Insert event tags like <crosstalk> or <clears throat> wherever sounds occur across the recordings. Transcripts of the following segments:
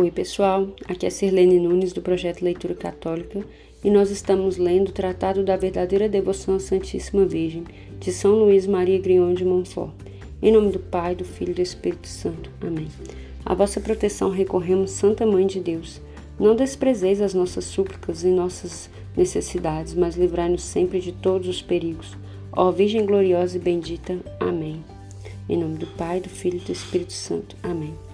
Oi, pessoal. Aqui é Sirlene Nunes do projeto Leitura Católica e nós estamos lendo o Tratado da Verdadeira Devoção à Santíssima Virgem, de São Luís Maria Grion de Montfort. Em nome do Pai, do Filho e do Espírito Santo. Amém. A vossa proteção recorremos, Santa Mãe de Deus. Não desprezeis as nossas súplicas e nossas necessidades, mas livrai-nos sempre de todos os perigos. Ó Virgem gloriosa e bendita. Amém. Em nome do Pai, do Filho e do Espírito Santo. Amém.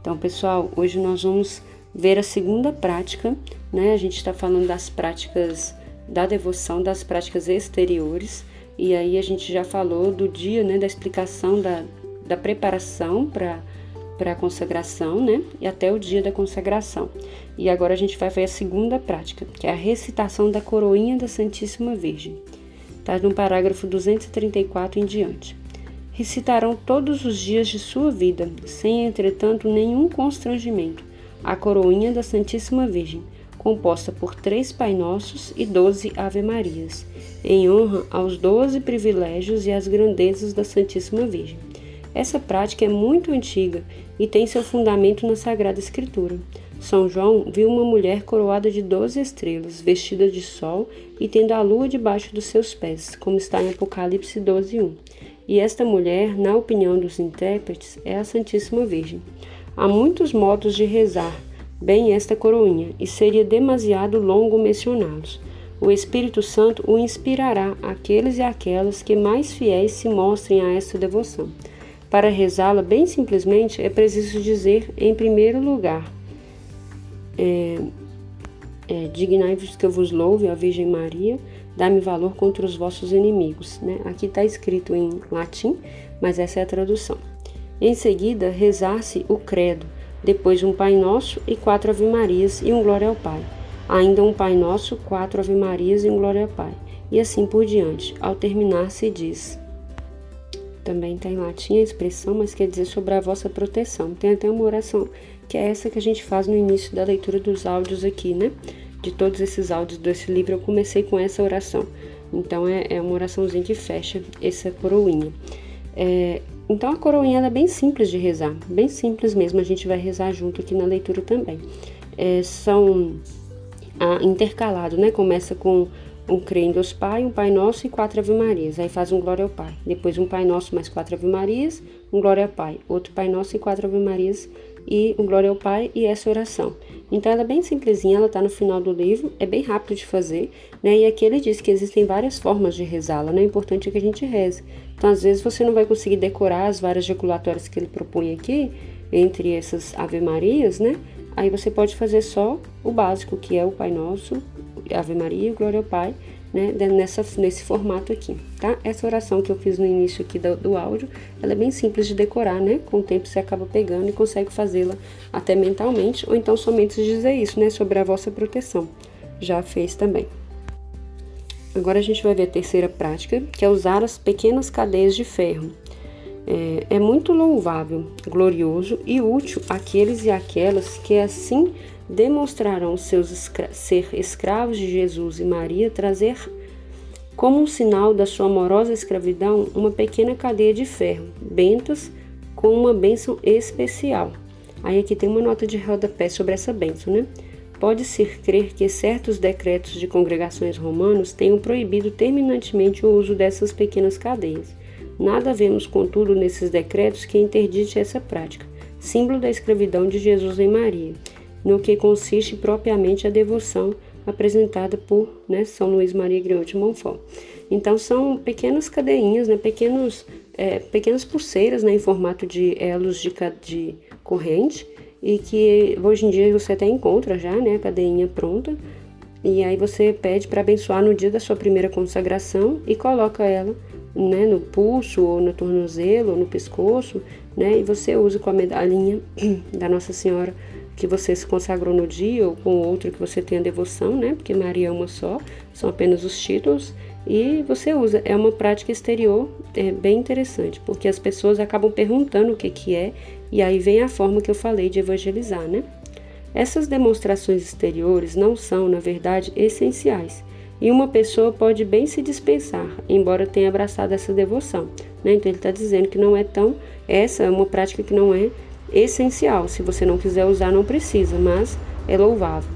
Então, pessoal, hoje nós vamos ver a segunda prática, né? A gente está falando das práticas da devoção, das práticas exteriores, e aí a gente já falou do dia, né? Da explicação da, da preparação para para a consagração, né? E até o dia da consagração. E agora a gente vai ver a segunda prática, que é a recitação da coroinha da Santíssima Virgem. Está no parágrafo 234 em diante recitarão todos os dias de sua vida, sem entretanto nenhum constrangimento, a coroinha da Santíssima Virgem, composta por três Pai Nossos e doze Ave Marias, em honra aos doze privilégios e às grandezas da Santíssima Virgem. Essa prática é muito antiga e tem seu fundamento na Sagrada Escritura. São João viu uma mulher coroada de doze estrelas, vestida de sol e tendo a lua debaixo dos seus pés, como está em Apocalipse 12, 1. E esta mulher, na opinião dos intérpretes, é a Santíssima Virgem. Há muitos modos de rezar bem esta coroinha, e seria demasiado longo mencioná-los. O Espírito Santo o inspirará aqueles e aquelas que mais fiéis se mostrem a esta devoção. Para rezá-la bem simplesmente, é preciso dizer, em primeiro lugar, é, é, Dignai-vos que eu vos louve, a Virgem Maria, dá-me valor contra os vossos inimigos. Né? Aqui está escrito em latim, mas essa é a tradução. Em seguida, rezar-se o credo, depois um Pai Nosso e quatro Ave Marias e um Glória ao Pai. Ainda um Pai Nosso, quatro Ave Marias e um Glória ao Pai. E assim por diante. Ao terminar, se diz. Também está em latim a expressão, mas quer dizer sobre a vossa proteção. Tem até uma oração, que é essa que a gente faz no início da leitura dos áudios aqui, né? De todos esses áudios desse livro, eu comecei com essa oração. Então, é, é uma oraçãozinha que fecha essa coroinha. É, então, a coroinha é bem simples de rezar, bem simples mesmo. A gente vai rezar junto aqui na leitura também. É, são ah, intercalado, né? Começa com um Crê em Deus Pai, um Pai Nosso e quatro Ave Marias. Aí faz um Glória ao Pai. Depois um Pai Nosso mais quatro Ave Marias, um Glória ao Pai. Outro Pai Nosso e quatro Ave Marias e um Glória ao Pai e essa oração. Então ela é bem simplesinha, ela está no final do livro, é bem rápido de fazer, né? E aqui ele diz que existem várias formas de rezá-la, né? O importante é que a gente reze. Então às vezes você não vai conseguir decorar as várias jaculatórias que ele propõe aqui, entre essas Ave Marias, né? Aí você pode fazer só o básico, que é o Pai Nosso, Ave Maria, Glória ao Pai, né, nessa, nesse formato aqui, tá? Essa oração que eu fiz no início aqui do, do áudio, ela é bem simples de decorar, né? Com o tempo você acaba pegando e consegue fazê-la até mentalmente, ou então somente dizer isso, né? Sobre a vossa proteção. Já fez também. Agora a gente vai ver a terceira prática, que é usar as pequenas cadeias de ferro. É, é muito louvável, glorioso e útil àqueles e aquelas que assim demonstrarão seus escra ser escravos de Jesus e Maria, trazer como um sinal da sua amorosa escravidão uma pequena cadeia de ferro, bentas com uma bênção especial. Aí aqui tem uma nota de rodapé sobre essa bênção, né? Pode-se crer que certos decretos de congregações romanos tenham proibido terminantemente o uso dessas pequenas cadeias. Nada vemos, contudo, nesses decretos que interdite essa prática, símbolo da escravidão de Jesus e Maria no que consiste propriamente a devoção apresentada por né, São Luís Maria Griot de Montfort. Então são pequenas cadeinhas, né, pequenos, é, pequenas pulseiras né, em formato de elos de, de corrente e que hoje em dia você até encontra já né, cadeinha pronta e aí você pede para abençoar no dia da sua primeira consagração e coloca ela né, no pulso ou no tornozelo ou no pescoço né, e você usa com a medalhinha <clears throat> da Nossa Senhora que você se consagrou no dia ou com outro que você tenha devoção, né? Porque Maria é uma só, são apenas os títulos e você usa. É uma prática exterior é bem interessante, porque as pessoas acabam perguntando o que que é e aí vem a forma que eu falei de evangelizar, né? Essas demonstrações exteriores não são, na verdade, essenciais. E uma pessoa pode bem se dispensar, embora tenha abraçado essa devoção. Né? Então ele está dizendo que não é tão. Essa é uma prática que não é essencial. Se você não quiser usar, não precisa, mas é louvável.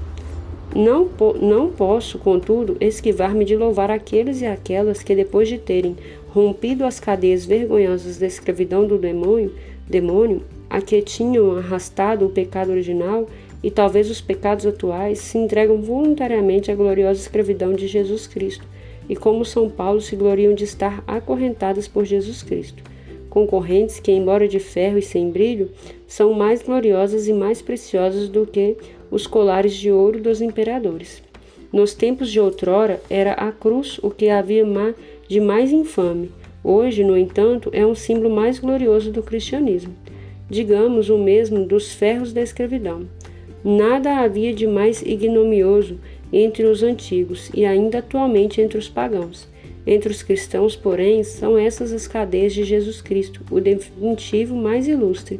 Não, não posso, contudo, esquivar-me de louvar aqueles e aquelas que, depois de terem rompido as cadeias vergonhosas da escravidão do demônio, demônio a que tinham arrastado o pecado original e talvez os pecados atuais, se entregam voluntariamente à gloriosa escravidão de Jesus Cristo, e como São Paulo se gloriam de estar acorrentadas por Jesus Cristo. Concorrentes que, embora de ferro e sem brilho, são mais gloriosas e mais preciosas do que os colares de ouro dos imperadores. Nos tempos de outrora, era a cruz o que havia de mais infame. Hoje, no entanto, é um símbolo mais glorioso do cristianismo. Digamos o mesmo dos ferros da escravidão. Nada havia de mais ignomioso entre os antigos e ainda atualmente entre os pagãos. Entre os cristãos, porém, são essas as cadeias de Jesus Cristo, o definitivo mais ilustre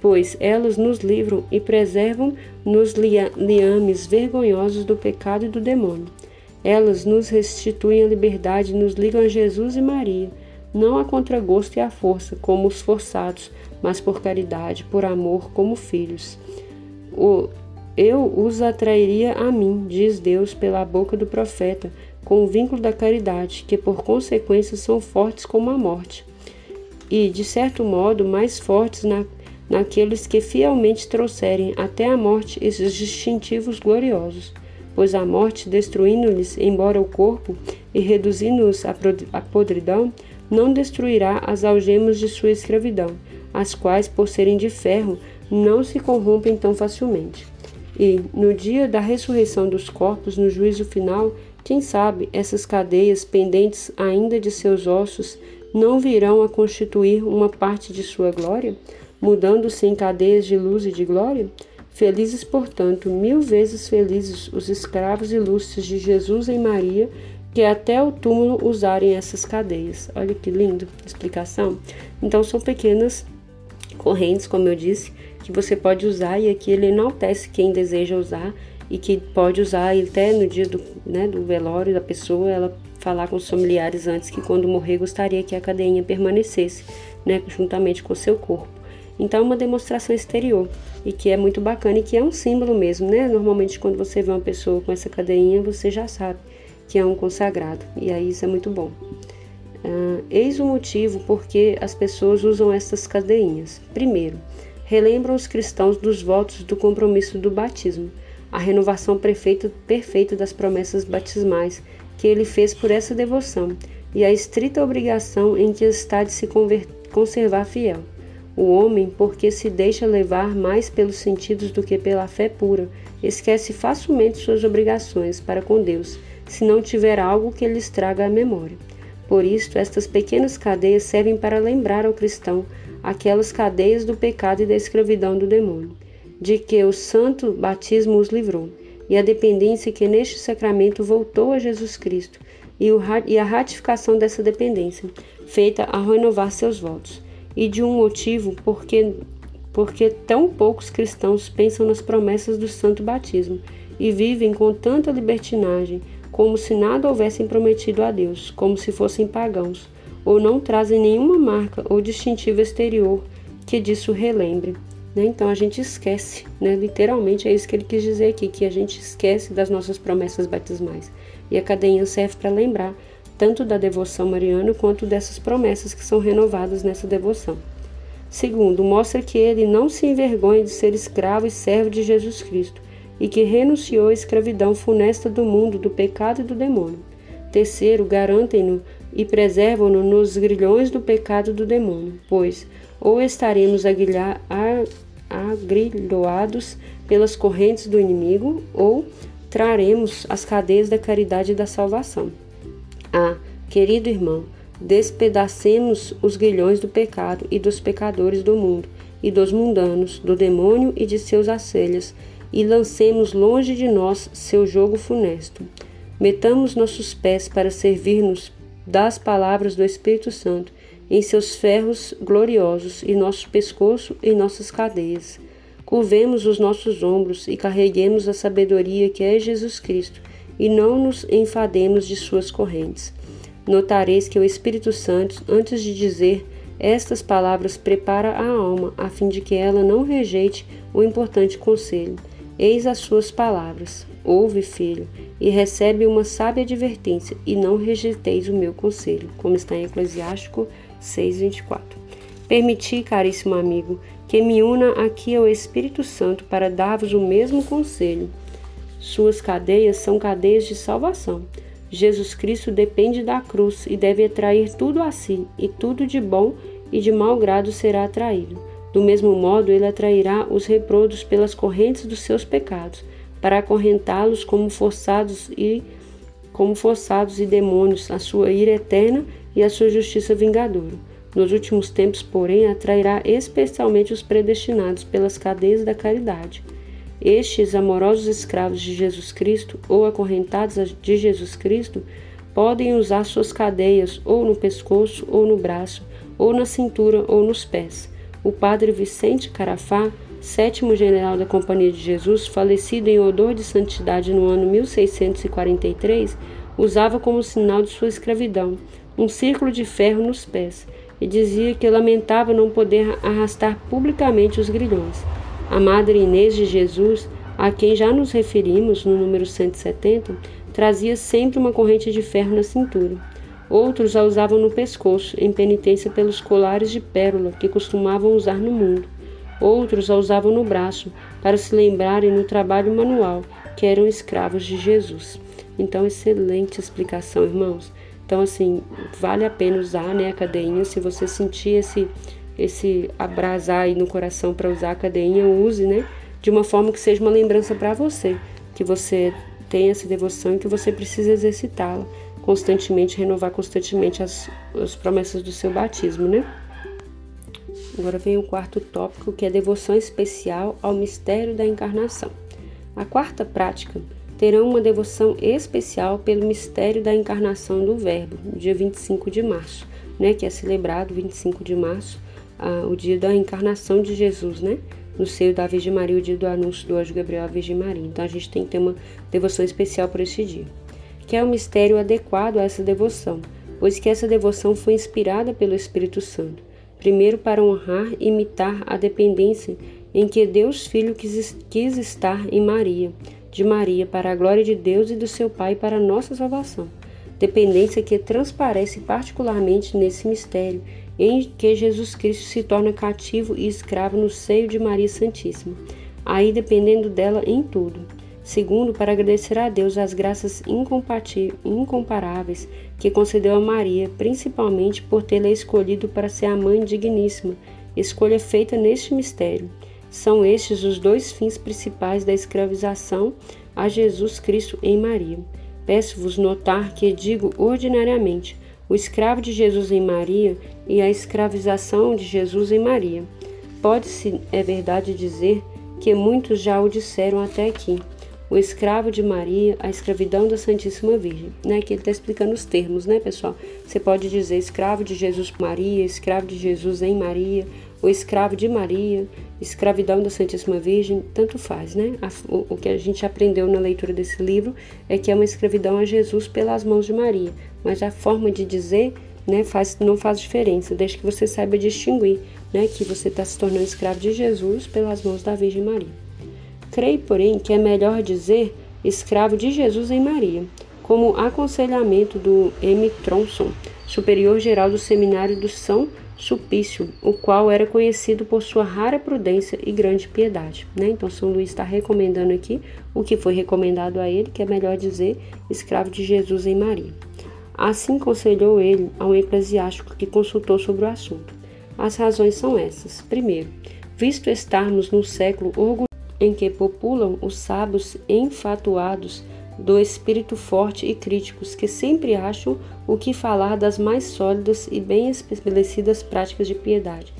pois elas nos livram e preservam nos liames vergonhosos do pecado e do demônio. Elas nos restituem a liberdade e nos ligam a Jesus e Maria, não a contragosto e à força, como os forçados, mas por caridade, por amor, como filhos. Eu os atrairia a mim, diz Deus pela boca do profeta, com o vínculo da caridade, que por consequência são fortes como a morte, e, de certo modo, mais fortes na naqueles que fielmente trouxerem até a morte esses distintivos gloriosos, pois a morte, destruindo-lhes embora o corpo e reduzindo-os à podridão, não destruirá as algemas de sua escravidão, as quais, por serem de ferro, não se corrompem tão facilmente. E, no dia da ressurreição dos corpos, no juízo final, quem sabe essas cadeias pendentes ainda de seus ossos não virão a constituir uma parte de sua glória? mudando-se em cadeias de luz e de glória? Felizes, portanto, mil vezes felizes os escravos ilustres de Jesus e Maria, que até o túmulo usarem essas cadeias. Olha que lindo explicação. Então, são pequenas correntes, como eu disse, que você pode usar, e aqui ele enaltece quem deseja usar e que pode usar até no dia do, né, do velório da pessoa, ela falar com os familiares antes que quando morrer gostaria que a cadeinha permanecesse, né, juntamente com o seu corpo. Então, é uma demonstração exterior e que é muito bacana e que é um símbolo mesmo, né? Normalmente, quando você vê uma pessoa com essa cadeinha, você já sabe que é um consagrado e aí isso é muito bom. Uh, eis o motivo por que as pessoas usam essas cadeinhas. Primeiro, relembram os cristãos dos votos do compromisso do batismo, a renovação perfeita, perfeita das promessas batismais que ele fez por essa devoção e a estrita obrigação em que está de se conservar fiel. O homem, porque se deixa levar mais pelos sentidos do que pela fé pura, esquece facilmente suas obrigações para com Deus, se não tiver algo que lhes traga à memória. Por isto, estas pequenas cadeias servem para lembrar ao cristão aquelas cadeias do pecado e da escravidão do demônio, de que o santo batismo os livrou, e a dependência que neste sacramento voltou a Jesus Cristo, e a ratificação dessa dependência, feita a renovar seus votos e de um motivo porque, porque tão poucos cristãos pensam nas promessas do santo batismo e vivem com tanta libertinagem, como se nada houvessem prometido a Deus, como se fossem pagãos, ou não trazem nenhuma marca ou distintivo exterior que disso relembre. Né? Então a gente esquece, né? literalmente é isso que ele quis dizer aqui, que a gente esquece das nossas promessas batismais. E a cadeinha serve para lembrar tanto da devoção mariana quanto dessas promessas que são renovadas nessa devoção. Segundo, mostra que ele não se envergonha de ser escravo e servo de Jesus Cristo e que renunciou à escravidão funesta do mundo, do pecado e do demônio. Terceiro, garantem-no e preservam-no nos grilhões do pecado do demônio, pois ou estaremos aguilhar, agrilhoados pelas correntes do inimigo, ou traremos as cadeias da caridade e da salvação. Ah, querido irmão, despedacemos os grilhões do pecado e dos pecadores do mundo, e dos mundanos, do demônio e de seus acelhas, e lancemos longe de nós seu jogo funesto. Metamos nossos pés para servir-nos das palavras do Espírito Santo em seus ferros gloriosos e nosso pescoço em nossas cadeias. Curvemos os nossos ombros e carreguemos a sabedoria que é Jesus Cristo e não nos enfademos de suas correntes. Notareis que o Espírito Santo, antes de dizer Estas palavras preparam a alma, a fim de que ela não rejeite o importante conselho. Eis as suas palavras: Ouve, filho, e recebe uma sábia advertência, e não rejeiteis o meu conselho, como está em Eclesiástico 6:24. Permiti, caríssimo amigo, que me una aqui ao Espírito Santo para dar-vos o mesmo conselho. Suas cadeias são cadeias de salvação. Jesus Cristo depende da cruz e deve atrair tudo a si, e tudo de bom e de mau grado será atraído. Do mesmo modo, ele atrairá os reprodos pelas correntes dos seus pecados, para acorrentá-los como forçados e como forçados e demônios, a sua ira eterna e a sua justiça vingadora. Nos últimos tempos, porém, atrairá especialmente os predestinados pelas cadeias da caridade estes amorosos escravos de Jesus Cristo ou acorrentados de Jesus Cristo podem usar suas cadeias ou no pescoço ou no braço, ou na cintura ou nos pés. O padre Vicente Carafá, sétimo general da Companhia de Jesus, falecido em odor de santidade no ano 1643, usava como sinal de sua escravidão um círculo de ferro nos pés e dizia que lamentava não poder arrastar publicamente os grilhões. A Madre Inês de Jesus, a quem já nos referimos no número 170, trazia sempre uma corrente de ferro na cintura. Outros a usavam no pescoço, em penitência pelos colares de pérola que costumavam usar no mundo. Outros a usavam no braço, para se lembrarem no trabalho manual, que eram escravos de Jesus. Então, excelente explicação, irmãos. Então, assim, vale a pena usar né, a cadeinha se você sentir esse esse abrasar aí no coração para usar a cadeinha, use, né? De uma forma que seja uma lembrança para você, que você tenha essa devoção e que você precisa exercitá-la constantemente, renovar constantemente as, as promessas do seu batismo, né? Agora vem o quarto tópico, que é devoção especial ao mistério da encarnação. A quarta prática terão uma devoção especial pelo mistério da encarnação do Verbo, no dia 25 de março, né, que é celebrado 25 de março o dia da encarnação de Jesus, né? No seio da Virgem Maria, o dia do anúncio do anjo Gabriel à Virgem Maria. Então a gente tem que ter uma devoção especial por esse dia, que é o um mistério adequado a essa devoção, pois que essa devoção foi inspirada pelo Espírito Santo, primeiro para honrar e imitar a dependência em que Deus Filho quis, quis estar em Maria, de Maria, para a glória de Deus e do seu Pai para nossa salvação. Dependência que transparece particularmente nesse mistério em que Jesus Cristo se torna cativo e escravo no seio de Maria Santíssima, aí dependendo dela em tudo. Segundo, para agradecer a Deus as graças incomparáveis que concedeu a Maria, principalmente por tê-la escolhido para ser a mãe digníssima, escolha feita neste mistério. São estes os dois fins principais da escravização a Jesus Cristo em Maria. Peço-vos notar que digo ordinariamente, o escravo de Jesus em Maria e a escravização de Jesus em Maria. Pode-se, é verdade, dizer que muitos já o disseram até aqui. O escravo de Maria, a escravidão da Santíssima Virgem. Né? Que ele está explicando os termos, né, pessoal? Você pode dizer escravo de Jesus Maria, escravo de Jesus em Maria, o escravo de Maria, escravidão da Santíssima Virgem, tanto faz, né? O, o, que a gente aprendeu na leitura desse livro é que é uma escravidão a Jesus pelas mãos de Maria, mas a forma de dizer, né, faz, não faz diferença, desde que você saiba distinguir, né, que você está se tornando escravo de Jesus pelas mãos da Virgem Maria. Creio, porém, que é melhor dizer escravo de Jesus em Maria, como aconselhamento do M. Tronson, superior geral do Seminário do São Sulpício, o qual era conhecido por sua rara prudência e grande piedade. Né? Então, São Luís está recomendando aqui o que foi recomendado a ele, que é melhor dizer escravo de Jesus em Maria. Assim conselhou ele a um eclesiástico que consultou sobre o assunto. As razões são essas. Primeiro, visto estarmos no século em que populam os sábios enfatuados do espírito forte e críticos que sempre acham o que falar das mais sólidas e bem estabelecidas práticas de piedade.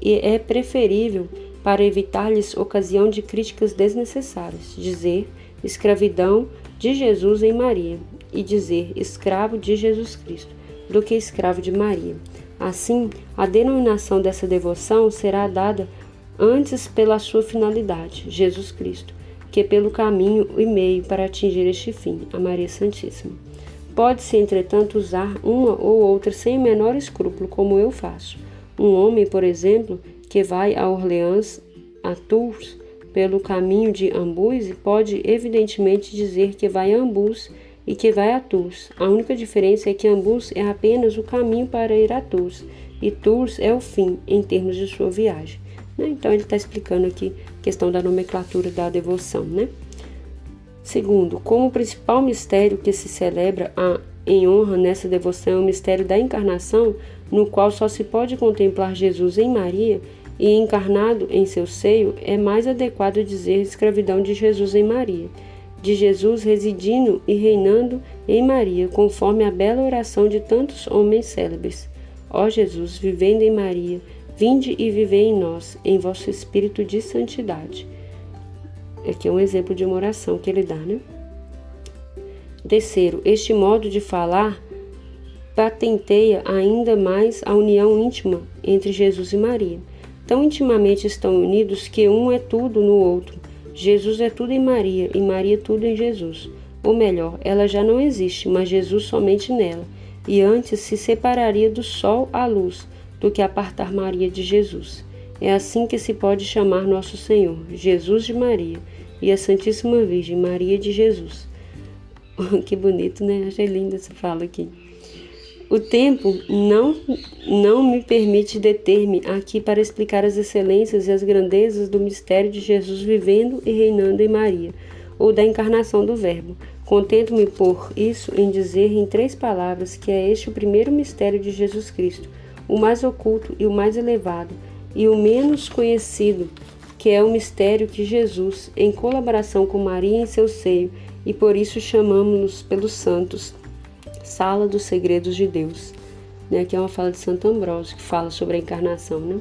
E é preferível, para evitar-lhes ocasião de críticas desnecessárias, dizer escravidão de Jesus em Maria e dizer escravo de Jesus Cristo, do que escravo de Maria. Assim, a denominação dessa devoção será dada antes pela sua finalidade, Jesus Cristo, que pelo caminho e meio para atingir este fim, a Maria Santíssima. Pode-se, entretanto, usar uma ou outra sem o menor escrúpulo, como eu faço. Um homem, por exemplo, que vai a Orleans, a Tours, pelo caminho de Ambuse, pode evidentemente dizer que vai a Ambus e que vai a Tours. A única diferença é que Ambus é apenas o caminho para ir a Tours e Tours é o fim em termos de sua viagem. Né? Então ele está explicando aqui a questão da nomenclatura da devoção. Né? Segundo, como o principal mistério que se celebra a, em honra nessa devoção é o mistério da encarnação, no qual só se pode contemplar Jesus em Maria e encarnado em seu seio, é mais adequado dizer escravidão de Jesus em Maria de Jesus residindo e reinando em Maria, conforme a bela oração de tantos homens célebres. Ó Jesus, vivendo em Maria, vinde e vivei em nós, em vosso espírito de santidade. Aqui é um exemplo de uma oração que ele dá, né? Terceiro, este modo de falar patenteia ainda mais a união íntima entre Jesus e Maria. Tão intimamente estão unidos que um é tudo no outro Jesus é tudo em Maria e Maria tudo em Jesus. Ou melhor, ela já não existe, mas Jesus somente nela. E antes se separaria do sol à luz do que apartar Maria de Jesus. É assim que se pode chamar nosso Senhor, Jesus de Maria, e a Santíssima Virgem, Maria de Jesus. <laughs> que bonito, né? Achei linda essa fala aqui. O tempo não, não me permite deter-me aqui para explicar as excelências e as grandezas do mistério de Jesus vivendo e reinando em Maria, ou da encarnação do Verbo. Contento-me por isso em dizer em três palavras que é este o primeiro mistério de Jesus Cristo, o mais oculto e o mais elevado, e o menos conhecido, que é o mistério que Jesus, em colaboração com Maria em seu seio, e por isso chamamos-nos pelos santos, Sala dos Segredos de Deus, né, que é uma fala de Santo Ambrósio, que fala sobre a encarnação. Né?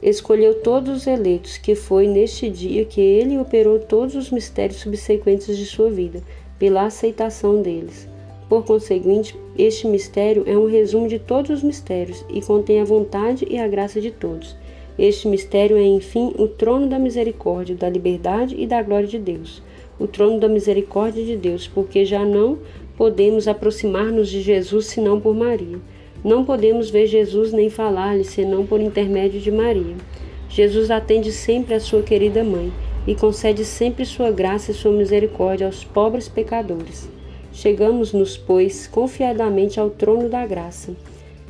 Escolheu todos os eleitos, que foi neste dia que ele operou todos os mistérios subsequentes de sua vida, pela aceitação deles. Por conseguinte, este mistério é um resumo de todos os mistérios e contém a vontade e a graça de todos. Este mistério é, enfim, o trono da misericórdia, da liberdade e da glória de Deus. O trono da misericórdia de Deus, porque já não podemos aproximar-nos de Jesus senão por Maria. Não podemos ver Jesus nem falar-lhe senão por intermédio de Maria. Jesus atende sempre a sua querida mãe e concede sempre sua graça e sua misericórdia aos pobres pecadores. Chegamos-nos, pois, confiadamente ao trono da graça.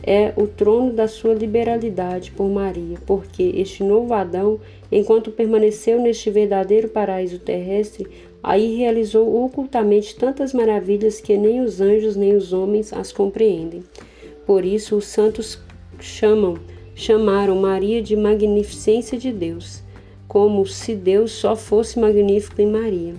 É o trono da sua liberalidade por Maria, porque este novo Adão, enquanto permaneceu neste verdadeiro paraíso terrestre, Aí realizou ocultamente tantas maravilhas que nem os anjos nem os homens as compreendem. Por isso os santos chamam, chamaram Maria de magnificência de Deus, como se Deus só fosse magnífico em Maria.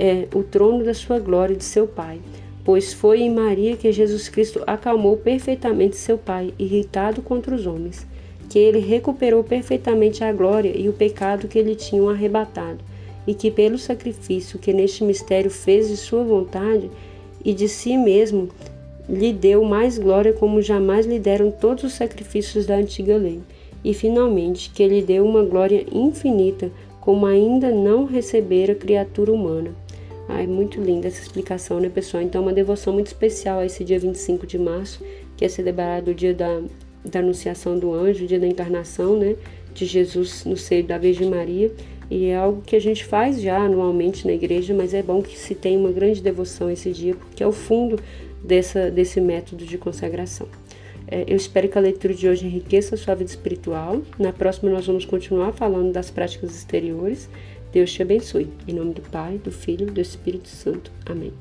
É o trono da sua glória e de seu Pai, pois foi em Maria que Jesus Cristo acalmou perfeitamente seu Pai, irritado contra os homens, que ele recuperou perfeitamente a glória e o pecado que lhe tinham arrebatado e que pelo sacrifício que neste mistério fez de sua vontade e de si mesmo, lhe deu mais glória como jamais lhe deram todos os sacrifícios da antiga lei, e finalmente que lhe deu uma glória infinita como ainda não recebera criatura humana. Ai, muito linda essa explicação, né, pessoal? Então, uma devoção muito especial a esse dia 25 de março, que é celebrado o dia da, da Anunciação do Anjo, o dia da encarnação, né, de Jesus no seio da Virgem Maria. E é algo que a gente faz já anualmente na igreja, mas é bom que se tenha uma grande devoção esse dia, porque é o fundo dessa, desse método de consagração. É, eu espero que a leitura de hoje enriqueça a sua vida espiritual. Na próxima, nós vamos continuar falando das práticas exteriores. Deus te abençoe. Em nome do Pai, do Filho e do Espírito Santo. Amém.